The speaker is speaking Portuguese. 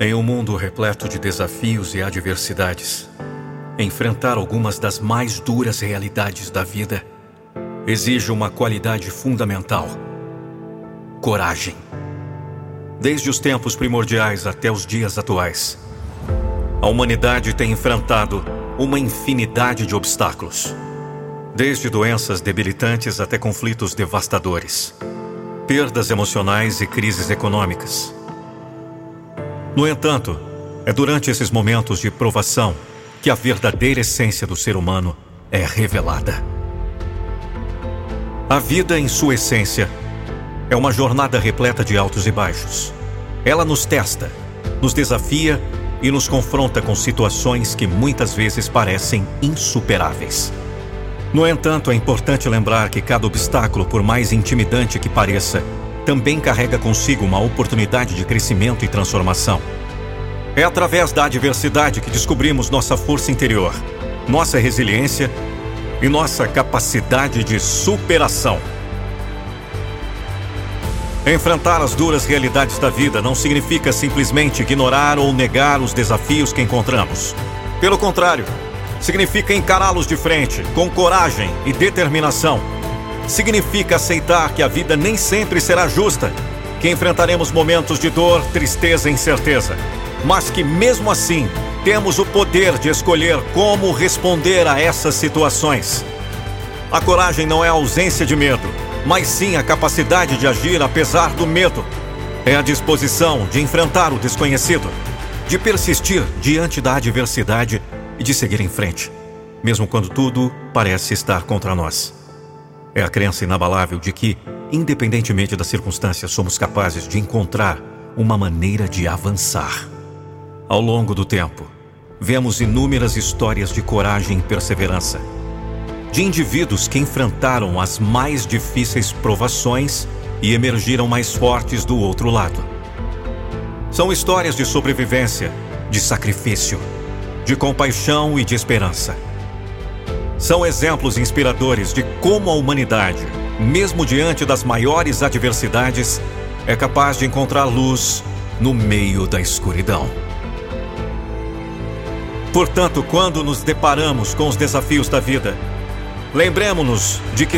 Em um mundo repleto de desafios e adversidades, enfrentar algumas das mais duras realidades da vida exige uma qualidade fundamental: coragem. Desde os tempos primordiais até os dias atuais, a humanidade tem enfrentado uma infinidade de obstáculos, desde doenças debilitantes até conflitos devastadores, perdas emocionais e crises econômicas. No entanto, é durante esses momentos de provação que a verdadeira essência do ser humano é revelada. A vida, em sua essência, é uma jornada repleta de altos e baixos. Ela nos testa, nos desafia e nos confronta com situações que muitas vezes parecem insuperáveis. No entanto, é importante lembrar que cada obstáculo, por mais intimidante que pareça, também carrega consigo uma oportunidade de crescimento e transformação. É através da adversidade que descobrimos nossa força interior, nossa resiliência e nossa capacidade de superação. Enfrentar as duras realidades da vida não significa simplesmente ignorar ou negar os desafios que encontramos. Pelo contrário, significa encará-los de frente, com coragem e determinação. Significa aceitar que a vida nem sempre será justa, que enfrentaremos momentos de dor, tristeza e incerteza, mas que mesmo assim temos o poder de escolher como responder a essas situações. A coragem não é a ausência de medo mas sim a capacidade de agir apesar do medo. É a disposição de enfrentar o desconhecido, de persistir diante da adversidade e de seguir em frente, mesmo quando tudo parece estar contra nós. É a crença inabalável de que, independentemente das circunstâncias, somos capazes de encontrar uma maneira de avançar. Ao longo do tempo, vemos inúmeras histórias de coragem e perseverança de indivíduos que enfrentaram as mais difíceis provações e emergiram mais fortes do outro lado. São histórias de sobrevivência, de sacrifício, de compaixão e de esperança. São exemplos inspiradores de como a humanidade, mesmo diante das maiores adversidades, é capaz de encontrar luz no meio da escuridão. Portanto, quando nos deparamos com os desafios da vida, Lembremos-nos de que